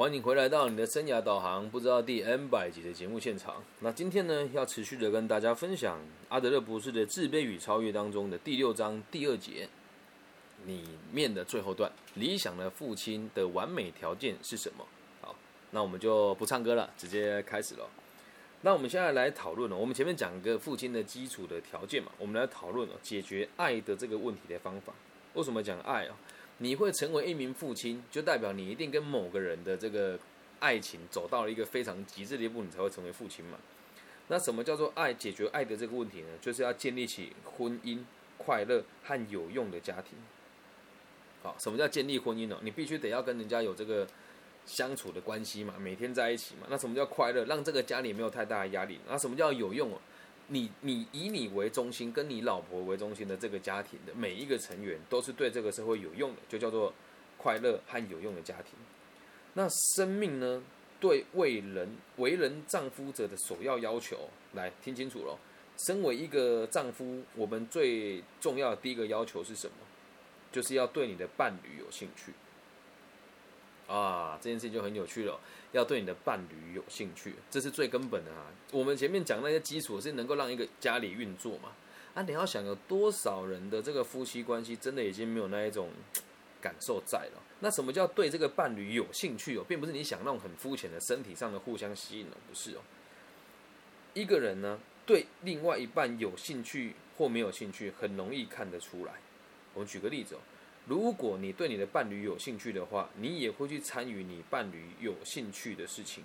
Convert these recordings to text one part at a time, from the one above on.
欢迎回来到你的生涯导航，不知道第 N 百集的节目现场。那今天呢，要持续的跟大家分享阿德勒博士的《自卑与超越》当中的第六章第二节里面的最后段：理想的父亲的完美条件是什么？好，那我们就不唱歌了，直接开始了。那我们现在来讨论了，我们前面讲一个父亲的基础的条件嘛，我们来讨论了解决爱的这个问题的方法。为什么讲爱啊？你会成为一名父亲，就代表你一定跟某个人的这个爱情走到了一个非常极致的一步，你才会成为父亲嘛。那什么叫做爱？解决爱的这个问题呢？就是要建立起婚姻快乐和有用的家庭。好，什么叫建立婚姻呢？你必须得要跟人家有这个相处的关系嘛，每天在一起嘛。那什么叫快乐？让这个家里没有太大的压力。那什么叫有用哦？你你以你为中心，跟你老婆为中心的这个家庭的每一个成员，都是对这个社会有用的，就叫做快乐和有用的家庭。那生命呢？对为人为人丈夫者的首要要求，来听清楚了。身为一个丈夫，我们最重要的第一个要求是什么？就是要对你的伴侣有兴趣。啊，这件事情就很有趣了。要对你的伴侣有兴趣，这是最根本的啊。我们前面讲那些基础是能够让一个家里运作嘛。啊，你要想有多少人的这个夫妻关系真的已经没有那一种感受在了？那什么叫对这个伴侣有兴趣哦？并不是你想那种很肤浅的身体上的互相吸引哦，不是哦。一个人呢，对另外一半有兴趣或没有兴趣，很容易看得出来。我们举个例子哦。如果你对你的伴侣有兴趣的话，你也会去参与你伴侣有兴趣的事情，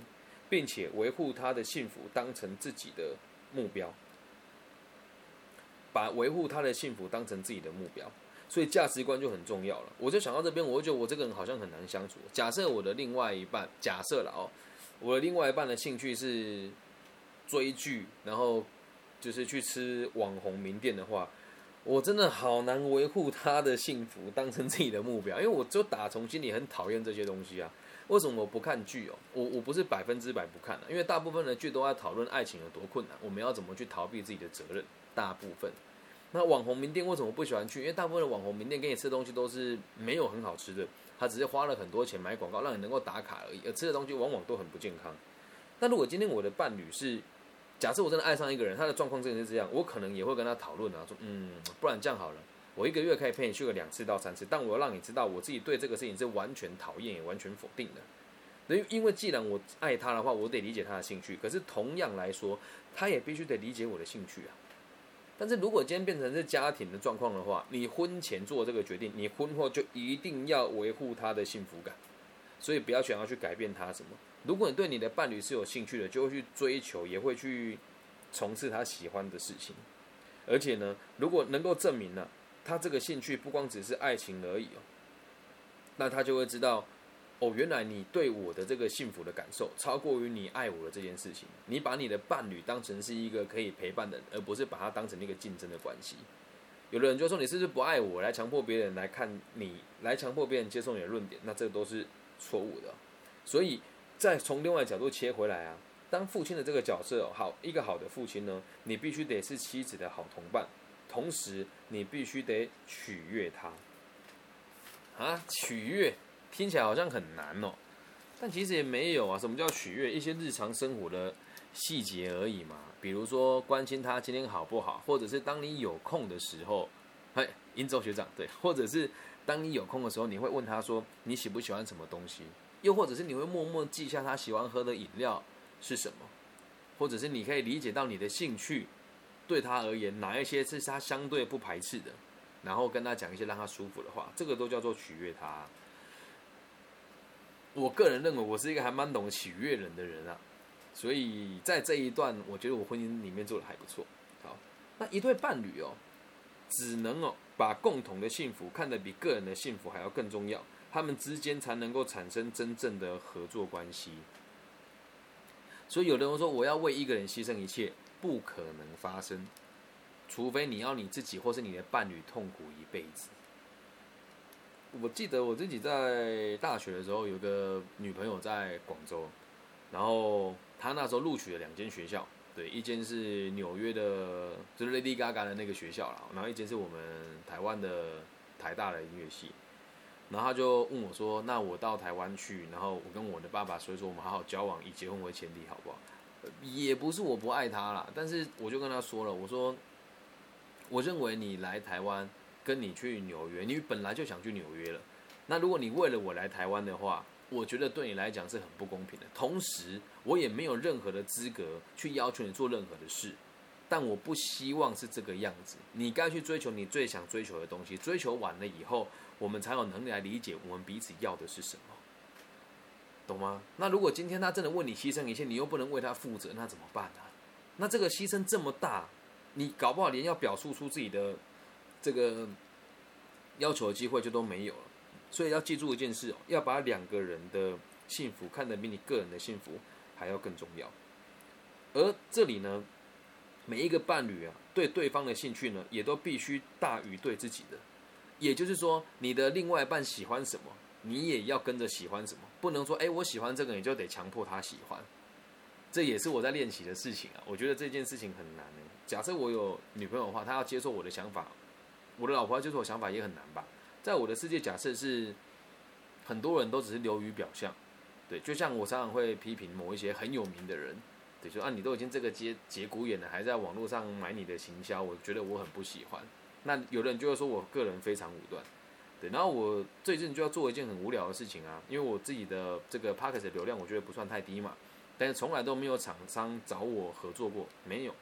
并且维护他的幸福当成自己的目标，把维护他的幸福当成自己的目标，所以价值观就很重要了。我就想到这边，我就觉得我这个人好像很难相处。假设我的另外一半，假设了哦，我的另外一半的兴趣是追剧，然后就是去吃网红名店的话。我真的好难维护他的幸福，当成自己的目标，因为我就打从心里很讨厌这些东西啊。为什么我不看剧哦？我我不是百分之百不看的，因为大部分的剧都在讨论爱情有多困难，我们要怎么去逃避自己的责任。大部分，那网红名店为什么不喜欢去？因为大部分的网红名店给你吃的东西都是没有很好吃的，他只是花了很多钱买广告，让你能够打卡而已，而吃的东西往往都很不健康。那如果今天我的伴侣是？假设我真的爱上一个人，他的状况真的是这样，我可能也会跟他讨论啊，说，嗯，不然这样好了，我一个月可以陪你去个两次到三次，但我要让你知道，我自己对这个事情是完全讨厌也完全否定的。因因为既然我爱他的话，我得理解他的兴趣，可是同样来说，他也必须得理解我的兴趣啊。但是如果今天变成是家庭的状况的话，你婚前做这个决定，你婚后就一定要维护他的幸福感，所以不要想要去改变他什么。如果你对你的伴侣是有兴趣的，就会去追求，也会去从事他喜欢的事情。而且呢，如果能够证明呢，他这个兴趣不光只是爱情而已哦，那他就会知道，哦，原来你对我的这个幸福的感受，超过于你爱我的这件事情。你把你的伴侣当成是一个可以陪伴的人，而不是把他当成一个竞争的关系。有的人就说你是不是不爱我，来强迫别人来看你，来强迫别人接受你的论点，那这都是错误的。所以。再从另外角度切回来啊，当父亲的这个角色好，一个好的父亲呢，你必须得是妻子的好同伴，同时你必须得取悦他。啊，取悦听起来好像很难哦，但其实也没有啊。什么叫取悦？一些日常生活的细节而已嘛。比如说关心他今天好不好，或者是当你有空的时候，嘿，英州学长对，或者是当你有空的时候，你会问他说你喜不喜欢什么东西。又或者是你会默默记下他喜欢喝的饮料是什么，或者是你可以理解到你的兴趣对他而言哪一些是他相对不排斥的，然后跟他讲一些让他舒服的话，这个都叫做取悦他。我个人认为我是一个还蛮懂取悦人的人啊，所以在这一段我觉得我婚姻里面做的还不错。好，那一对伴侣哦，只能哦把共同的幸福看得比个人的幸福还要更重要。他们之间才能够产生真正的合作关系，所以有的人说我要为一个人牺牲一切，不可能发生，除非你要你自己或是你的伴侣痛苦一辈子。我记得我自己在大学的时候有个女朋友在广州，然后她那时候录取了两间学校，对，一间是纽约的，就是 Lady Gaga 的那个学校啦，然后一间是我们台湾的台大的音乐系。然后他就问我说：“那我到台湾去，然后我跟我的爸爸所以说，我们好好交往，以结婚为前提，好不好？”也不是我不爱他啦，但是我就跟他说了，我说：“我认为你来台湾，跟你去纽约，你本来就想去纽约了。那如果你为了我来台湾的话，我觉得对你来讲是很不公平的。同时，我也没有任何的资格去要求你做任何的事。但我不希望是这个样子。你该去追求你最想追求的东西，追求完了以后。”我们才有能力来理解我们彼此要的是什么，懂吗？那如果今天他真的为你牺牲一切，你又不能为他负责，那怎么办呢？那这个牺牲这么大，你搞不好连要表述出自己的这个要求的机会就都没有了。所以要记住一件事哦，要把两个人的幸福看得比你个人的幸福还要更重要。而这里呢，每一个伴侣啊，对对方的兴趣呢，也都必须大于对自己的。也就是说，你的另外一半喜欢什么，你也要跟着喜欢什么，不能说，哎，我喜欢这个，你就得强迫他喜欢。这也是我在练习的事情啊。我觉得这件事情很难假设我有女朋友的话，她要接受我的想法，我的老婆要接受我想法也很难吧？在我的世界，假设是很多人都只是流于表象，对，就像我常常会批评某一些很有名的人，对，说啊，你都已经这个节节骨眼了，还在网络上买你的行销，我觉得我很不喜欢。那有的人就会说我个人非常武断，对，然后我最近就要做一件很无聊的事情啊，因为我自己的这个 p o c k e t 流量我觉得不算太低嘛，但是从来都没有厂商找我合作过，没有。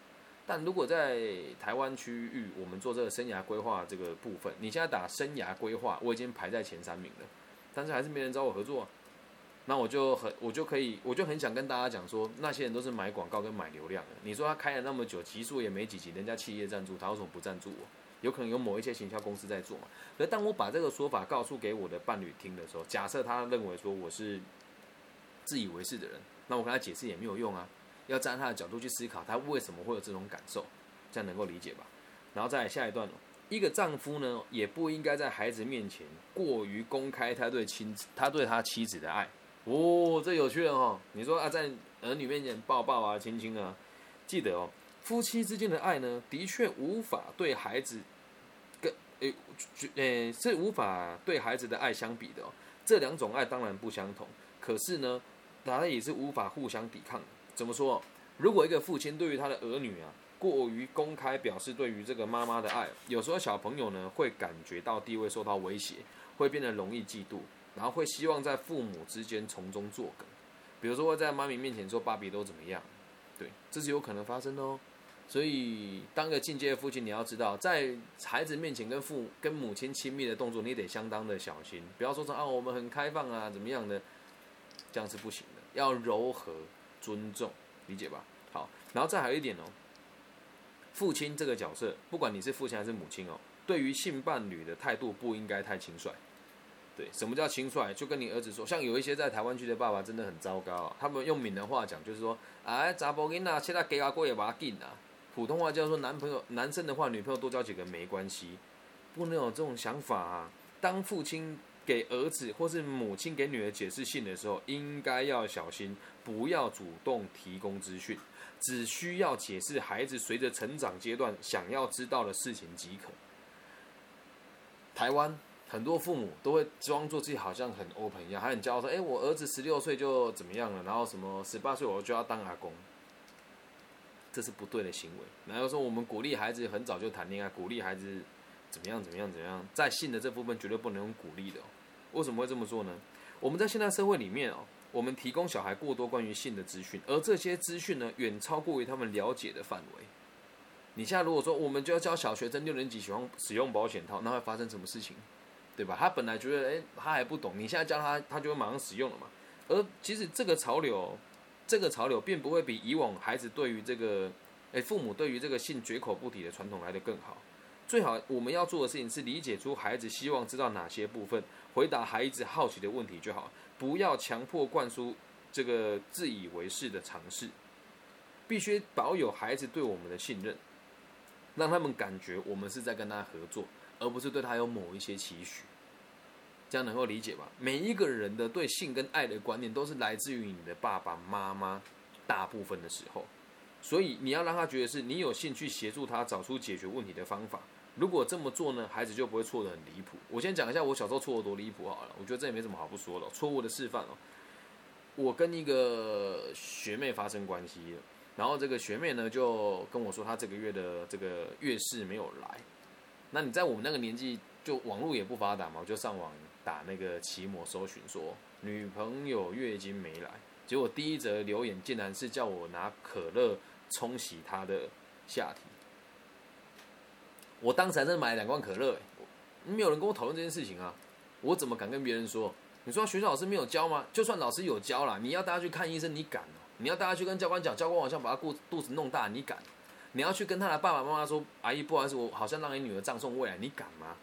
但如果在台湾区域，我们做这个生涯规划这个部分，你现在打生涯规划，我已经排在前三名了，但是还是没人找我合作，那我就很我就可以我就很想跟大家讲说，那些人都是买广告跟买流量的，你说他开了那么久，集数也没几集，人家企业赞助，他为什么不赞助我？有可能有某一些行销公司在做嘛？可当我把这个说法告诉给我的伴侣听的时候，假设他认为说我是自以为是的人，那我跟他解释也没有用啊。要站他的角度去思考，他为什么会有这种感受，这样能够理解吧？然后再下一段一个丈夫呢，也不应该在孩子面前过于公开他对亲他对他妻子的爱。哦，这有趣了哈！你说啊，在儿女面前抱抱啊、亲亲啊，记得哦，夫妻之间的爱呢，的确无法对孩子跟。诶，诶，是无法对孩子的爱相比的哦。这两种爱当然不相同，可是呢，它也是无法互相抵抗的。怎么说？如果一个父亲对于他的儿女啊，过于公开表示对于这个妈妈的爱，有时候小朋友呢会感觉到地位受到威胁，会变得容易嫉妒，然后会希望在父母之间从中作梗。比如说在妈咪面前说芭比都怎么样，对，这是有可能发生的哦。所以，当个进阶的父亲，你要知道，在孩子面前跟父跟母亲亲密的动作，你得相当的小心，不要说成啊，我们很开放啊，怎么样的，这样是不行的，要柔和、尊重，理解吧？好，然后再还有一点哦，父亲这个角色，不管你是父亲还是母亲哦，对于性伴侣的态度不应该太轻率。对，什么叫轻率？就跟你儿子说，像有一些在台湾区的爸爸真的很糟糕，他们用闽南话讲，就是说，哎，查甫囡仔现在给阿过也把他禁啊。普通话叫做男朋友，男生的话女朋友多交几个没关系，不能有这种想法啊。当父亲给儿子或是母亲给女儿解释信的时候，应该要小心，不要主动提供资讯，只需要解释孩子随着成长阶段想要知道的事情即可。台湾很多父母都会装作自己好像很 open 一样，还很骄傲说：“哎，我儿子十六岁就怎么样了，然后什么十八岁我就要当阿公。”这是不对的行为。然后说我们鼓励孩子很早就谈恋爱，鼓励孩子怎么样怎么样怎么样，在性的这部分绝对不能鼓励的。为什么会这么做呢？我们在现代社会里面哦，我们提供小孩过多关于性的资讯，而这些资讯呢，远超过于他们了解的范围。你现在如果说我们就要教小学生六年级喜欢使用保险套，那会发生什么事情？对吧？他本来觉得诶，他还不懂，你现在教他，他就会马上使用了嘛。而其实这个潮流。这个潮流并不会比以往孩子对于这个，诶父母对于这个性绝口不提的传统来的更好。最好我们要做的事情是理解出孩子希望知道哪些部分，回答孩子好奇的问题就好，不要强迫灌输这个自以为是的尝试。必须保有孩子对我们的信任，让他们感觉我们是在跟他合作，而不是对他有某一些期许。这样能够理解吧？每一个人的对性跟爱的观念都是来自于你的爸爸妈妈，大部分的时候，所以你要让他觉得是你有兴趣协助他找出解决问题的方法，如果这么做呢，孩子就不会错的很离谱。我先讲一下我小时候错的多离谱好了，我觉得这也没什么好不说的，错误的示范哦。我跟一个学妹发生关系了，然后这个学妹呢就跟我说，她这个月的这个月事没有来。那你在我们那个年纪，就网络也不发达嘛，我就上网打那个奇摩搜寻，说女朋友月经没来。结果第一则留言竟然是叫我拿可乐冲洗她的下体。我当时还真买了两罐可乐，没有人跟我讨论这件事情啊，我怎么敢跟别人说？你说学校老师没有教吗？就算老师有教了，你要大家去看医生，你敢？你要大家去跟教官讲，教官好像把他肚肚子弄大，你敢？你要去跟他的爸爸妈妈说，阿姨不好意思，我好像让你女儿葬送未来，你敢吗？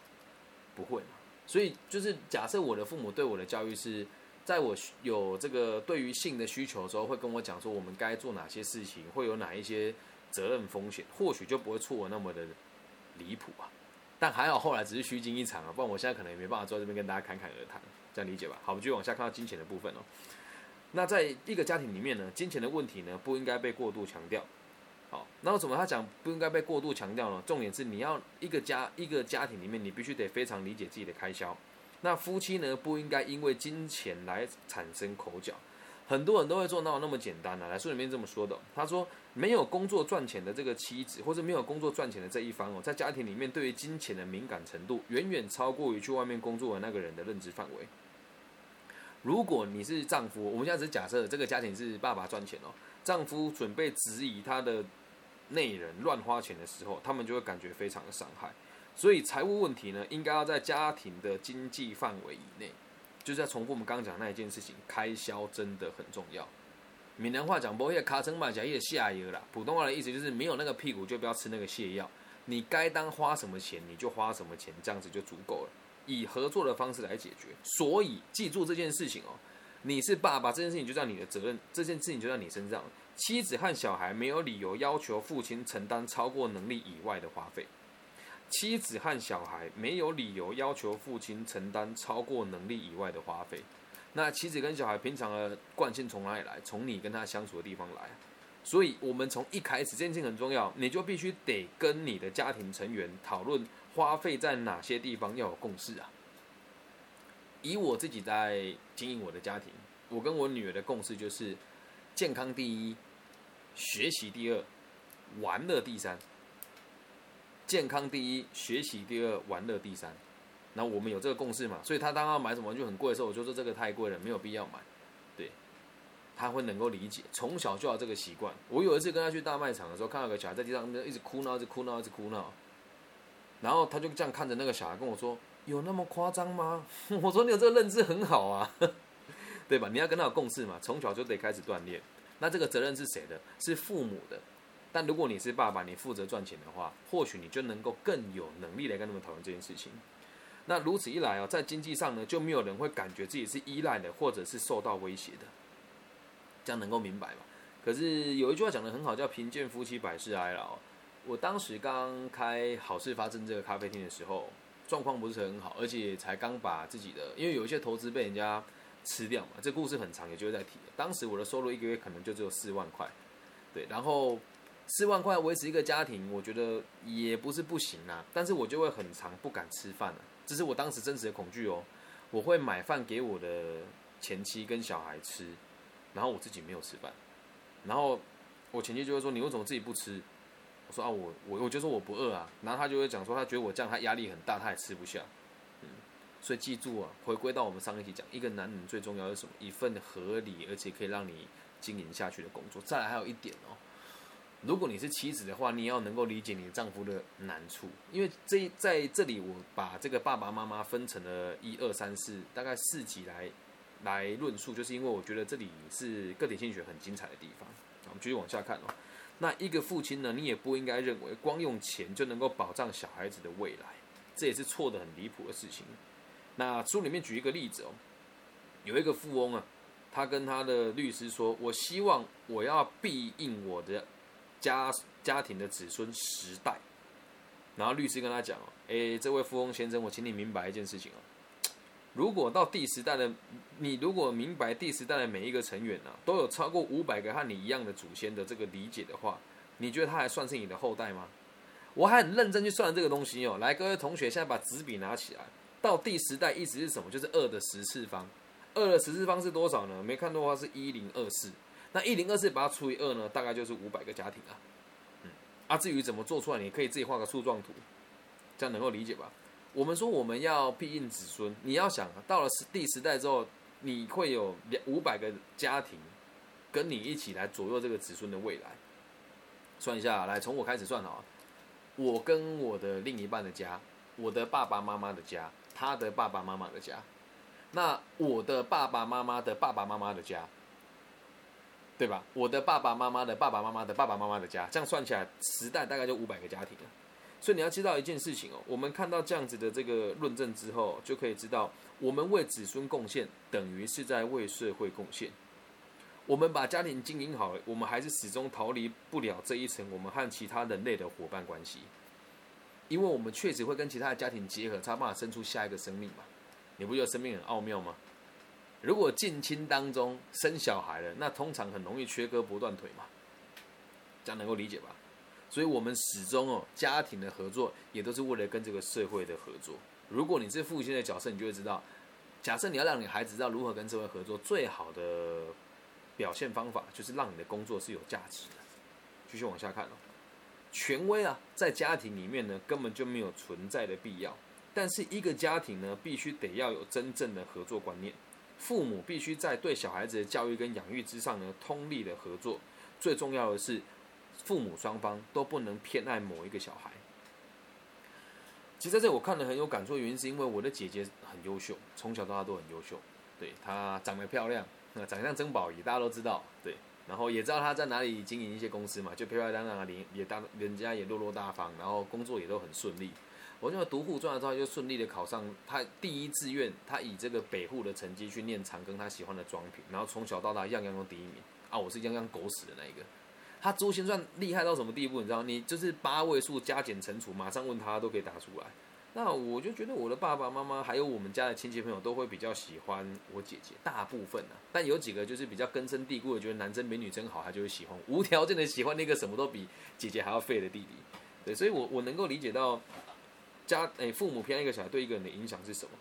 不会嘛。所以就是假设我的父母对我的教育是，在我有这个对于性的需求的时候，会跟我讲说我们该做哪些事情，会有哪一些责任风险，或许就不会错那么的离谱啊。但还好后来只是虚惊一场啊，不然我现在可能也没办法坐在这边跟大家侃侃而谈。这样理解吧。好，我们继续往下看到金钱的部分哦。那在一个家庭里面呢，金钱的问题呢，不应该被过度强调。好，那为什么他讲不应该被过度强调呢？重点是你要一个家一个家庭里面，你必须得非常理解自己的开销。那夫妻呢，不应该因为金钱来产生口角。很多人都会做到那么简单啊。来书里面这么说的，他说没有工作赚钱的这个妻子，或者没有工作赚钱的这一方哦，在家庭里面对于金钱的敏感程度，远远超过于去外面工作的那个人的认知范围。如果你是丈夫，我们现在只是假设这个家庭是爸爸赚钱哦，丈夫准备质疑他的内人乱花钱的时候，他们就会感觉非常的伤害。所以财务问题呢，应该要在家庭的经济范围以内。就是在重复我们刚刚讲那一件事情，开销真的很重要。闽南话讲，不会卡成马甲也下油啦。普通话的意思就是没有那个屁股就不要吃那个泻药。你该当花什么钱你就花什么钱，这样子就足够了。以合作的方式来解决，所以记住这件事情哦，你是爸爸，这件事情就在你的责任，这件事情就在你身上。妻子和小孩没有理由要求父亲承担超过能力以外的花费。妻子和小孩没有理由要求父亲承担超过能力以外的花费。那妻子跟小孩平常的惯性从哪里来？从你跟他相处的地方来。所以，我们从一开始这件事情很重要，你就必须得跟你的家庭成员讨论。花费在哪些地方要有共识啊？以我自己在经营我的家庭，我跟我女儿的共识就是健康第一，学习第二，玩乐第三。健康第一，学习第二，玩乐第三。那我们有这个共识嘛？所以他当要买什么玩具很贵的时候，我就说这个太贵了，没有必要买。对，他会能够理解，从小就要这个习惯。我有一次跟他去大卖场的时候，看到个小孩在地上一直哭闹，一直哭闹，一直哭闹。然后他就这样看着那个小孩跟我说：“有那么夸张吗？” 我说：“你有这个认知很好啊，对吧？你要跟他有共识嘛，从小就得开始锻炼。那这个责任是谁的？是父母的。但如果你是爸爸，你负责赚钱的话，或许你就能够更有能力来跟他们讨论这件事情。那如此一来哦，在经济上呢，就没有人会感觉自己是依赖的，或者是受到威胁的。这样能够明白吗？可是有一句话讲的很好，叫“贫贱夫妻百事哀”了。我当时刚开好事发生这个咖啡厅的时候，状况不是很好，而且才刚把自己的，因为有一些投资被人家吃掉嘛，这故事很长，也就会在提了。当时我的收入一个月可能就只有四万块，对，然后四万块维持一个家庭，我觉得也不是不行啊，但是我就会很长不敢吃饭了，这是我当时真实的恐惧哦。我会买饭给我的前妻跟小孩吃，然后我自己没有吃饭，然后我前妻就会说：“你为什么自己不吃？”我说啊，我我我就说我不饿啊，然后他就会讲说，他觉得我这样他压力很大，他也吃不下，所以记住啊，回归到我们上一集讲，一个男人最重要的是什么？一份合理而且可以让你经营下去的工作。再来还有一点哦，如果你是妻子的话，你要能够理解你丈夫的难处，因为这在这里我把这个爸爸妈妈分成了一二三四，大概四集来来论述，就是因为我觉得这里是个体心理学很精彩的地方。我们继续往下看哦。那一个父亲呢？你也不应该认为光用钱就能够保障小孩子的未来，这也是错的很离谱的事情。那书里面举一个例子哦，有一个富翁啊，他跟他的律师说：“我希望我要庇应我的家家庭的子孙十代。”然后律师跟他讲：“哦，诶，这位富翁先生，我请你明白一件事情哦。”如果到第十代的你，如果明白第十代的每一个成员呢，都有超过五百个和你一样的祖先的这个理解的话，你觉得他还算是你的后代吗？我还很认真去算这个东西哦。来，各位同学，现在把纸笔拿起来。到第十代意思是什么？就是二的十次方。二的十次方是多少呢？没看错的话是一零二四。那一零二四把它除以二呢，大概就是五百个家庭啊。嗯，啊，至于怎么做出来，你可以自己画个树状图，这样能够理解吧？我们说我们要庇荫子孙，你要想到了十第十代之后，你会有两五百个家庭跟你一起来左右这个子孙的未来。算一下，来从我开始算好，我跟我的另一半的家，我的爸爸妈妈的家。他的爸爸妈妈的家，那我的爸爸妈妈的爸爸妈妈的家，对吧？我的爸爸妈妈的爸爸妈妈的爸爸妈妈的家，这样算起来，时代大概就五百个家庭了。所以你要知道一件事情哦，我们看到这样子的这个论证之后，就可以知道，我们为子孙贡献，等于是在为社会贡献。我们把家庭经营好了，我们还是始终逃离不了这一层我们和其他人类的伙伴关系。因为我们确实会跟其他的家庭结合，才办法生出下一个生命嘛。你不觉得生命很奥妙吗？如果近亲当中生小孩了，那通常很容易缺胳膊断腿嘛。这样能够理解吧？所以我们始终哦，家庭的合作也都是为了跟这个社会的合作。如果你是父亲的角色，你就会知道，假设你要让你孩子知道如何跟社会合作，最好的表现方法就是让你的工作是有价值的。继续往下看哦。权威啊，在家庭里面呢，根本就没有存在的必要。但是一个家庭呢，必须得要有真正的合作观念。父母必须在对小孩子的教育跟养育之上呢，通力的合作。最重要的是，父母双方都不能偏爱某一个小孩。其实在这我看了很有感触，原因是因为我的姐姐很优秀，从小到大都很优秀。对她长得漂亮，那长相曾宝仪，大家都知道。对。然后也知道他在哪里经营一些公司嘛，就漂漂亮亮的，也也大人家也落落大方，然后工作也都很顺利。我就读护专了之后，就顺利的考上他第一志愿，他以这个北护的成绩去念长庚他喜欢的装品，然后从小到大样样都第一名啊！我是样样狗屎的那一个。他珠心算厉害到什么地步？你知道？你就是八位数加减乘除，马上问他都可以答出来。那我就觉得我的爸爸妈妈还有我们家的亲戚朋友都会比较喜欢我姐姐，大部分呢，但有几个就是比较根深蒂固的，觉得男生比女生好，他就会喜欢，无条件的喜欢那个什么都比姐姐还要废的弟弟。对，所以我我能够理解到家诶父母偏爱一个小孩对一个人的影响是什么。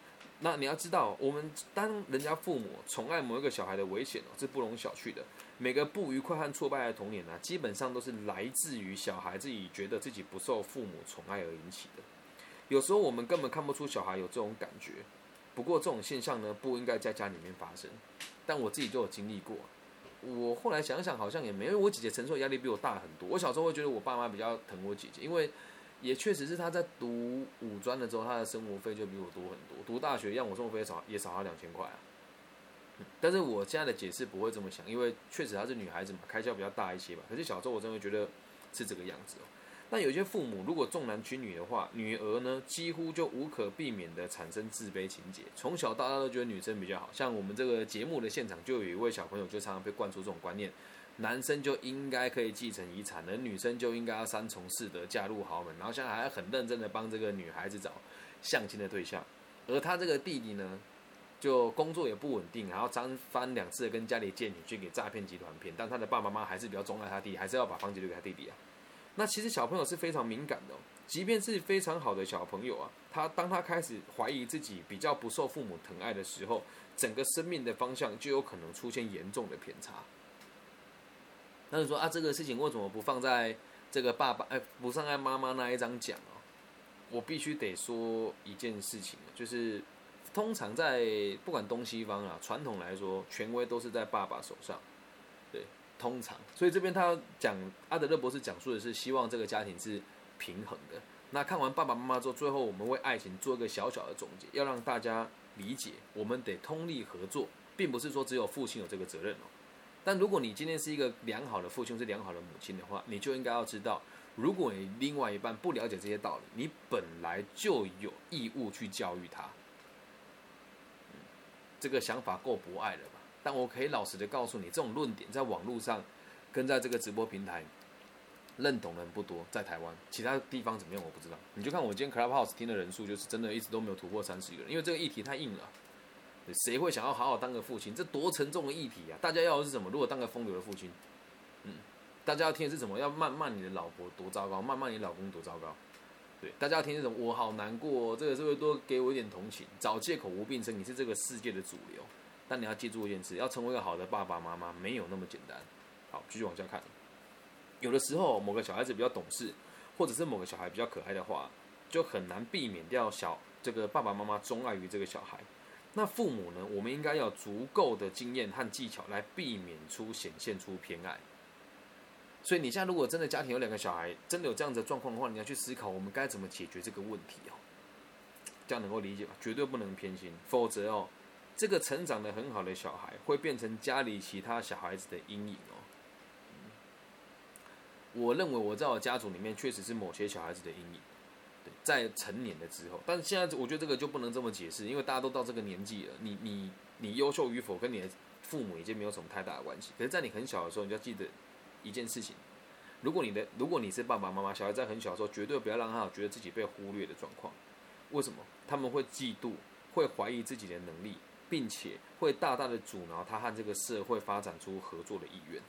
那你要知道，我们当人家父母宠爱某一个小孩的危险哦，是不容小觑的。每个不愉快和挫败的童年呢，基本上都是来自于小孩自己觉得自己不受父母宠爱而引起的。有时候我们根本看不出小孩有这种感觉，不过这种现象呢不应该在家里面发生。但我自己就有经历过，我后来想想好像也没，因为我姐姐承受压力比我大很多。我小时候会觉得我爸妈比较疼我姐姐，因为也确实是她在读五专的时候，她的生活费就比我多很多。读大学让我生活费少也少她两千块啊。但是我现在的解释不会这么想，因为确实她是女孩子嘛，开销比较大一些吧。可是小时候我真的觉得是这个样子哦。但有些父母如果重男轻女的话，女儿呢几乎就无可避免的产生自卑情节，从小到大都觉得女生比较好。像我们这个节目的现场就有一位小朋友，就常常被灌输这种观念：男生就应该可以继承遗产，而女生就应该要三从四德，嫁入豪门。然后现在还很认真的帮这个女孩子找相亲的对象，而他这个弟弟呢，就工作也不稳定，然后三番两次的跟家里借女去给诈骗集团骗，但他的爸爸妈妈还是比较钟爱他弟，还是要把房子留给他弟弟啊。那其实小朋友是非常敏感的，即便是非常好的小朋友啊，他当他开始怀疑自己比较不受父母疼爱的时候，整个生命的方向就有可能出现严重的偏差。那你说啊，这个事情为什么不放在这个爸爸哎，不放在妈妈那一张讲哦？我必须得说一件事情，就是通常在不管东西方啊，传统来说，权威都是在爸爸手上。通常，所以这边他讲阿德勒博士讲述的是希望这个家庭是平衡的。那看完爸爸妈妈之后，最后我们为爱情做一个小小的总结，要让大家理解，我们得通力合作，并不是说只有父亲有这个责任哦。但如果你今天是一个良好的父亲，是良好的母亲的话，你就应该要知道，如果你另外一半不了解这些道理，你本来就有义务去教育他。这个想法够博爱了吧？但我可以老实的告诉你，这种论点在网络上跟在这个直播平台认同的人不多，在台湾，其他地方怎么样我不知道。你就看我今天 Clubhouse 听的人数，就是真的一直都没有突破三十个人，因为这个议题太硬了。谁会想要好好当个父亲？这多沉重的议题啊！大家要的是什么？如果当个风流的父亲，嗯，大家要听的是什么？要谩骂你的老婆多糟糕，谩骂你老公多糟糕。对，大家要听这种我好难过，这个是会多给我一点同情？找借口无病呻，你是这个世界的主流。但你要记住一件事，要成为一个好的爸爸妈妈，没有那么简单。好，继续往下看。有的时候，某个小孩子比较懂事，或者是某个小孩比较可爱的话，就很难避免掉小这个爸爸妈妈钟爱于这个小孩。那父母呢？我们应该要足够的经验和技巧来避免出显现出偏爱。所以你现在如果真的家庭有两个小孩，真的有这样子的状况的话，你要去思考我们该怎么解决这个问题哦。这样能够理解吧？绝对不能偏心，否则哦，这个成长的很好的小孩会变成家里其他小孩子的阴影哦。我认为我在我家族里面确实是某些小孩子的阴影。对，在成年的之后，但是现在我觉得这个就不能这么解释，因为大家都到这个年纪了，你你你优秀与否跟你的父母已经没有什么太大的关系。可是，在你很小的时候，你就要记得一件事情：如果你的如果你是爸爸妈妈，小孩在很小的时候，绝对不要让他觉得自己被忽略的状况。为什么？他们会嫉妒，会怀疑自己的能力，并且会大大的阻挠他和这个社会发展出合作的意愿。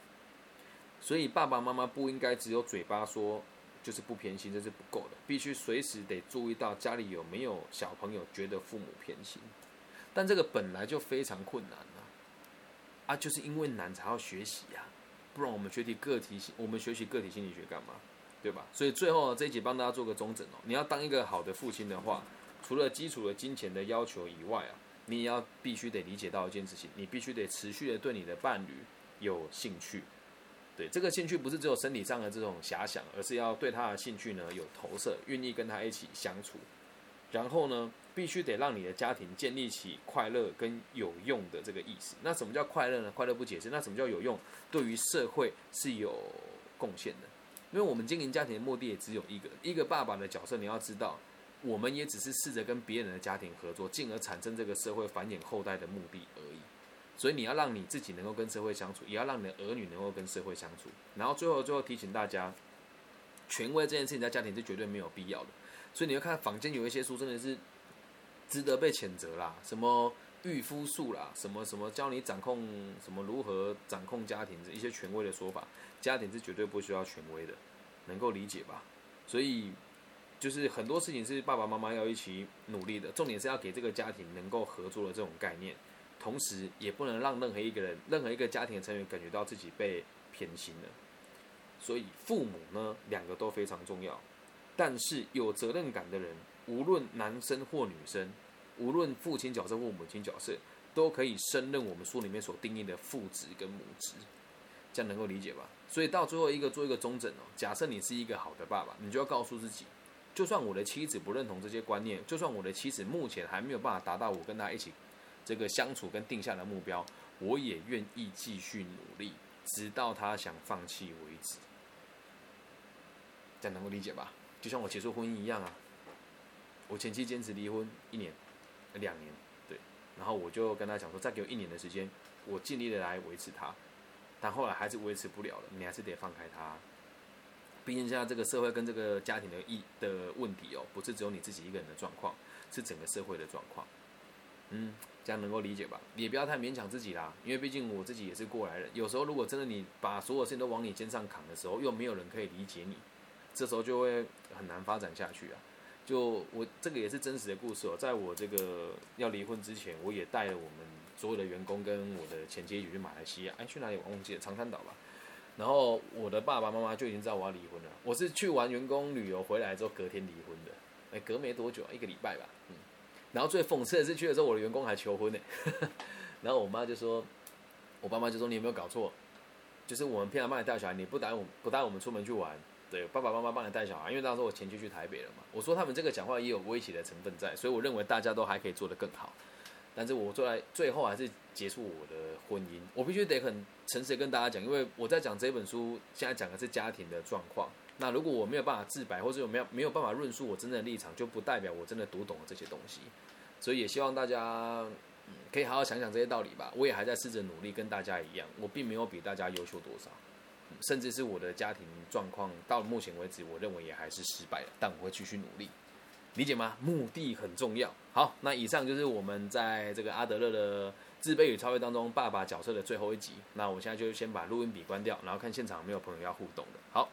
所以，爸爸妈妈不应该只有嘴巴说。就是不偏心，这是不够的，必须随时得注意到家里有没有小朋友觉得父母偏心，但这个本来就非常困难啊，啊，就是因为难才要学习呀，不然我们学习个体心，我们学习个体心理学干嘛？对吧？所以最后这一节帮大家做个中整哦，你要当一个好的父亲的话，除了基础的金钱的要求以外啊，你也要必须得理解到一件事情，你必须得持续的对你的伴侣有兴趣。对这个兴趣不是只有身体上的这种遐想，而是要对他的兴趣呢有投射，愿意跟他一起相处。然后呢，必须得让你的家庭建立起快乐跟有用的这个意识。那什么叫快乐呢？快乐不解释。那什么叫有用？对于社会是有贡献的。因为我们经营家庭的目的也只有一个，一个爸爸的角色。你要知道，我们也只是试着跟别人的家庭合作，进而产生这个社会繁衍后代的目的而已。所以你要让你自己能够跟社会相处，也要让你的儿女能够跟社会相处。然后最后最后提醒大家，权威这件事情在家庭是绝对没有必要的。所以你会看坊间有一些书真的是值得被谴责啦，什么御夫术啦，什么什么教你掌控什么如何掌控家庭的一些权威的说法，家庭是绝对不需要权威的，能够理解吧？所以就是很多事情是爸爸妈妈要一起努力的，重点是要给这个家庭能够合作的这种概念。同时，也不能让任何一个人、任何一个家庭的成员感觉到自己被偏心了。所以，父母呢，两个都非常重要。但是，有责任感的人，无论男生或女生，无论父亲角色或母亲角色，都可以胜任我们书里面所定义的父职跟母职。这样能够理解吧？所以，到最后一个做一个中整哦。假设你是一个好的爸爸，你就要告诉自己：就算我的妻子不认同这些观念，就算我的妻子目前还没有办法达到我跟她一起。这个相处跟定下的目标，我也愿意继续努力，直到她想放弃为止。这样能够理解吧？就像我结束婚姻一样啊。我前妻坚持离婚一年、两年，对，然后我就跟她讲说，再给我一年的时间，我尽力的来维持她。但后来还是维持不了了，你还是得放开她。毕竟现在这个社会跟这个家庭的一的问题哦，不是只有你自己一个人的状况，是整个社会的状况。嗯。这样能够理解吧？也不要太勉强自己啦，因为毕竟我自己也是过来人。有时候如果真的你把所有事情都往你肩上扛的时候，又没有人可以理解你，这时候就会很难发展下去啊。就我这个也是真实的故事哦，在我这个要离婚之前，我也带了我们所有的员工跟我的前妻一起去马来西亚，哎，去哪里我忘记了，长滩岛吧。然后我的爸爸妈妈就已经知道我要离婚了。我是去完员工旅游回来之后隔天离婚的，哎，隔没多久，一个礼拜吧，嗯。然后最讽刺的是，去的时候我的员工还求婚呢。然后我妈就说：“我爸妈就说你有没有搞错？就是我们平常帮你带小孩，你不带我不带我们出门去玩，对，爸爸妈妈帮你带小孩。因为那时候我前期去台北了嘛。我说他们这个讲话也有威胁的成分在，所以我认为大家都还可以做得更好。但是我做来最后还是结束我的婚姻。我必须得很诚实的跟大家讲，因为我在讲这本书，现在讲的是家庭的状况。那如果我没有办法自白，或者有没有没有办法论述我真正的立场，就不代表我真的读懂了这些东西。所以也希望大家可以好好想想这些道理吧。我也还在试着努力，跟大家一样，我并没有比大家优秀多少，甚至是我的家庭状况到目前为止，我认为也还是失败了。但我会继续努力，理解吗？目的很重要。好，那以上就是我们在这个阿德勒的自卑与超越当中爸爸角色的最后一集。那我现在就先把录音笔关掉，然后看现场有没有朋友要互动的。好。